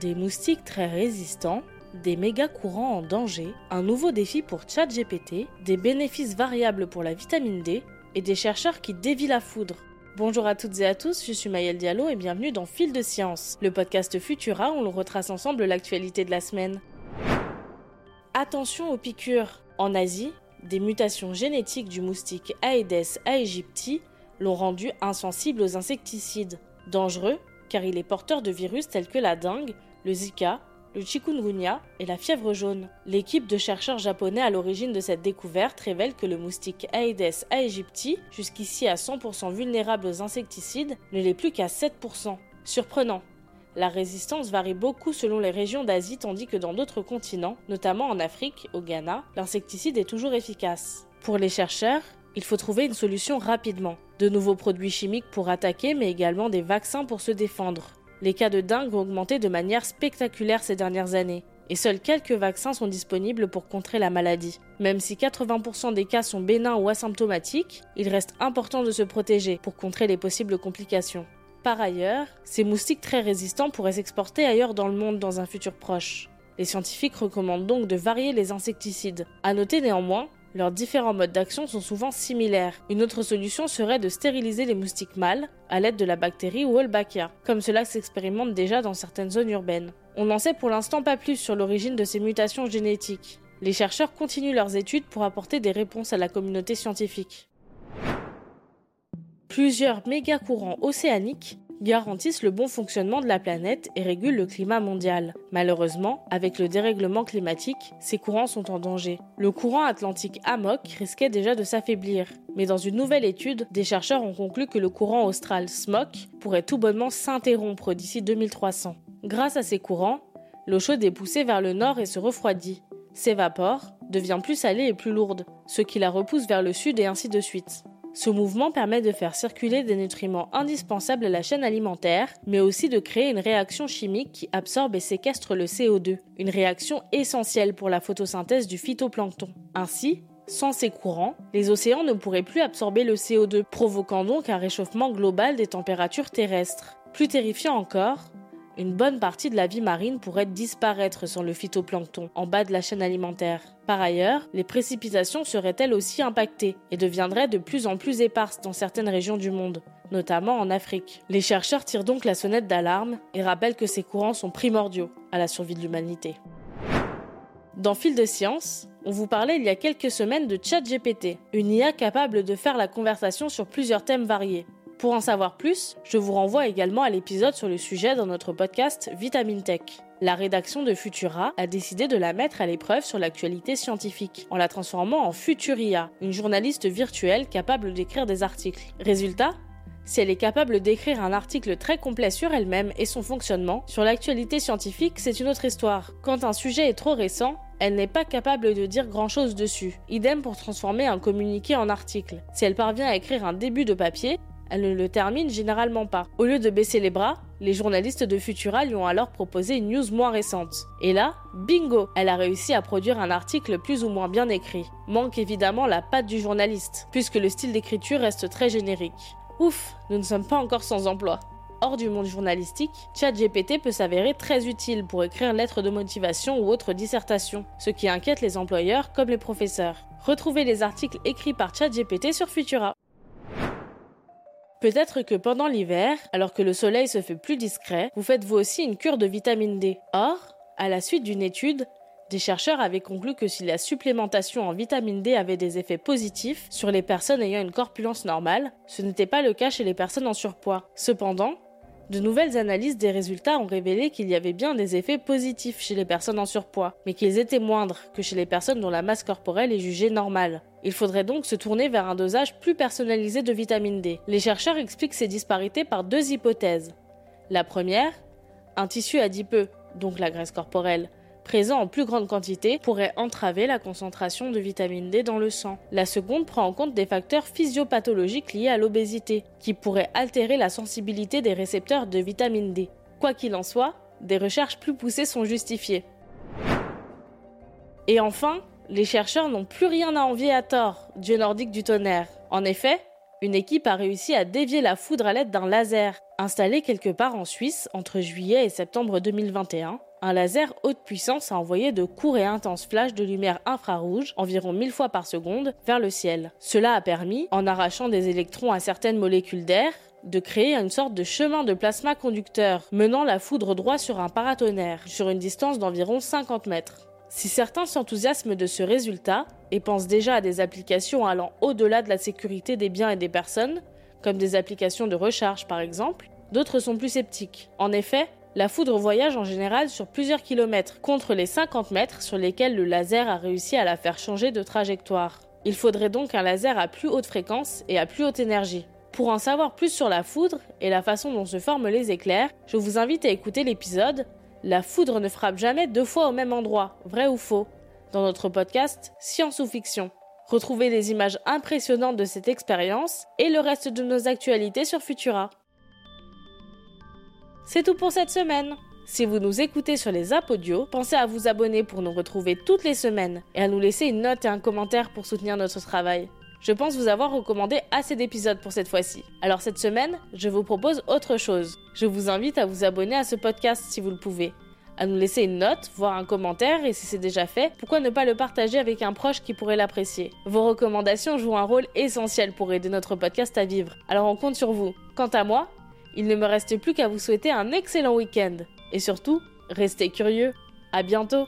Des moustiques très résistants, des méga courants en danger, un nouveau défi pour ChatGPT, des bénéfices variables pour la vitamine D et des chercheurs qui dévient la foudre. Bonjour à toutes et à tous, je suis Maëlle Diallo et bienvenue dans Fil de Science, le podcast Futura où l'on retrace ensemble l'actualité de la semaine. Attention aux piqûres. En Asie, des mutations génétiques du moustique Aedes aegypti l'ont rendu insensible aux insecticides. Dangereux, car il est porteur de virus tels que la dengue, le Zika, le chikungunya et la fièvre jaune. L'équipe de chercheurs japonais à l'origine de cette découverte révèle que le moustique Aedes aegypti, jusqu'ici à 100% vulnérable aux insecticides, ne l'est plus qu'à 7%. Surprenant. La résistance varie beaucoup selon les régions d'Asie tandis que dans d'autres continents, notamment en Afrique, au Ghana, l'insecticide est toujours efficace. Pour les chercheurs, il faut trouver une solution rapidement. De nouveaux produits chimiques pour attaquer, mais également des vaccins pour se défendre. Les cas de dengue ont augmenté de manière spectaculaire ces dernières années, et seuls quelques vaccins sont disponibles pour contrer la maladie. Même si 80% des cas sont bénins ou asymptomatiques, il reste important de se protéger pour contrer les possibles complications. Par ailleurs, ces moustiques très résistants pourraient s'exporter ailleurs dans le monde dans un futur proche. Les scientifiques recommandent donc de varier les insecticides. À noter néanmoins leurs différents modes d'action sont souvent similaires. Une autre solution serait de stériliser les moustiques mâles à l'aide de la bactérie Wolbachia, comme cela s'expérimente déjà dans certaines zones urbaines. On n'en sait pour l'instant pas plus sur l'origine de ces mutations génétiques. Les chercheurs continuent leurs études pour apporter des réponses à la communauté scientifique. Plusieurs méga courants océaniques garantissent le bon fonctionnement de la planète et régulent le climat mondial. Malheureusement, avec le dérèglement climatique, ces courants sont en danger. Le courant atlantique Amok risquait déjà de s'affaiblir, mais dans une nouvelle étude, des chercheurs ont conclu que le courant austral Smok pourrait tout bonnement s'interrompre d'ici 2300. Grâce à ces courants, l'eau chaude est poussée vers le nord et se refroidit, s'évapore, devient plus salée et plus lourde, ce qui la repousse vers le sud et ainsi de suite. Ce mouvement permet de faire circuler des nutriments indispensables à la chaîne alimentaire, mais aussi de créer une réaction chimique qui absorbe et séquestre le CO2, une réaction essentielle pour la photosynthèse du phytoplancton. Ainsi, sans ces courants, les océans ne pourraient plus absorber le CO2, provoquant donc un réchauffement global des températures terrestres. Plus terrifiant encore, une bonne partie de la vie marine pourrait disparaître sans le phytoplancton en bas de la chaîne alimentaire. Par ailleurs, les précipitations seraient elles aussi impactées et deviendraient de plus en plus éparses dans certaines régions du monde, notamment en Afrique. Les chercheurs tirent donc la sonnette d'alarme et rappellent que ces courants sont primordiaux à la survie de l'humanité. Dans Fil de Science, on vous parlait il y a quelques semaines de ChatGPT, une IA capable de faire la conversation sur plusieurs thèmes variés. Pour en savoir plus, je vous renvoie également à l'épisode sur le sujet dans notre podcast Vitamine Tech. La rédaction de Futura a décidé de la mettre à l'épreuve sur l'actualité scientifique, en la transformant en Futuria, une journaliste virtuelle capable d'écrire des articles. Résultat? Si elle est capable d'écrire un article très complet sur elle-même et son fonctionnement, sur l'actualité scientifique, c'est une autre histoire. Quand un sujet est trop récent, elle n'est pas capable de dire grand-chose dessus. Idem pour transformer un communiqué en article. Si elle parvient à écrire un début de papier, elle ne le termine généralement pas. Au lieu de baisser les bras, les journalistes de Futura lui ont alors proposé une news moins récente. Et là, bingo Elle a réussi à produire un article plus ou moins bien écrit. Manque évidemment la patte du journaliste, puisque le style d'écriture reste très générique. Ouf, nous ne sommes pas encore sans emploi. Hors du monde journalistique, ChatGPT peut s'avérer très utile pour écrire lettres de motivation ou autres dissertations, ce qui inquiète les employeurs comme les professeurs. Retrouvez les articles écrits par ChatGPT sur Futura. Peut-être que pendant l'hiver, alors que le soleil se fait plus discret, vous faites vous aussi une cure de vitamine D. Or, à la suite d'une étude, des chercheurs avaient conclu que si la supplémentation en vitamine D avait des effets positifs sur les personnes ayant une corpulence normale, ce n'était pas le cas chez les personnes en surpoids. Cependant, de nouvelles analyses des résultats ont révélé qu'il y avait bien des effets positifs chez les personnes en surpoids, mais qu'ils étaient moindres que chez les personnes dont la masse corporelle est jugée normale. Il faudrait donc se tourner vers un dosage plus personnalisé de vitamine D. Les chercheurs expliquent ces disparités par deux hypothèses. La première, un tissu adipeux, donc la graisse corporelle, présent en plus grande quantité pourrait entraver la concentration de vitamine D dans le sang. La seconde prend en compte des facteurs physiopathologiques liés à l'obésité, qui pourraient altérer la sensibilité des récepteurs de vitamine D. Quoi qu'il en soit, des recherches plus poussées sont justifiées. Et enfin, les chercheurs n'ont plus rien à envier à tort, dieu nordique du tonnerre. En effet, une équipe a réussi à dévier la foudre à l'aide d'un laser. Installé quelque part en Suisse entre juillet et septembre 2021, un laser haute puissance a envoyé de courts et intenses flashs de lumière infrarouge, environ 1000 fois par seconde, vers le ciel. Cela a permis, en arrachant des électrons à certaines molécules d'air, de créer une sorte de chemin de plasma conducteur, menant la foudre droit sur un paratonnerre, sur une distance d'environ 50 mètres. Si certains s'enthousiasment de ce résultat et pensent déjà à des applications allant au-delà de la sécurité des biens et des personnes, comme des applications de recharge par exemple, d'autres sont plus sceptiques. En effet, la foudre voyage en général sur plusieurs kilomètres, contre les 50 mètres sur lesquels le laser a réussi à la faire changer de trajectoire. Il faudrait donc un laser à plus haute fréquence et à plus haute énergie. Pour en savoir plus sur la foudre et la façon dont se forment les éclairs, je vous invite à écouter l'épisode La foudre ne frappe jamais deux fois au même endroit, vrai ou faux dans notre podcast Science ou Fiction. Retrouvez des images impressionnantes de cette expérience et le reste de nos actualités sur Futura. C'est tout pour cette semaine. Si vous nous écoutez sur les apps audio, pensez à vous abonner pour nous retrouver toutes les semaines et à nous laisser une note et un commentaire pour soutenir notre travail. Je pense vous avoir recommandé assez d'épisodes pour cette fois-ci. Alors cette semaine, je vous propose autre chose. Je vous invite à vous abonner à ce podcast si vous le pouvez, à nous laisser une note, voire un commentaire, et si c'est déjà fait, pourquoi ne pas le partager avec un proche qui pourrait l'apprécier? Vos recommandations jouent un rôle essentiel pour aider notre podcast à vivre, alors on compte sur vous. Quant à moi, il ne me reste plus qu'à vous souhaiter un excellent week-end. Et surtout, restez curieux. À bientôt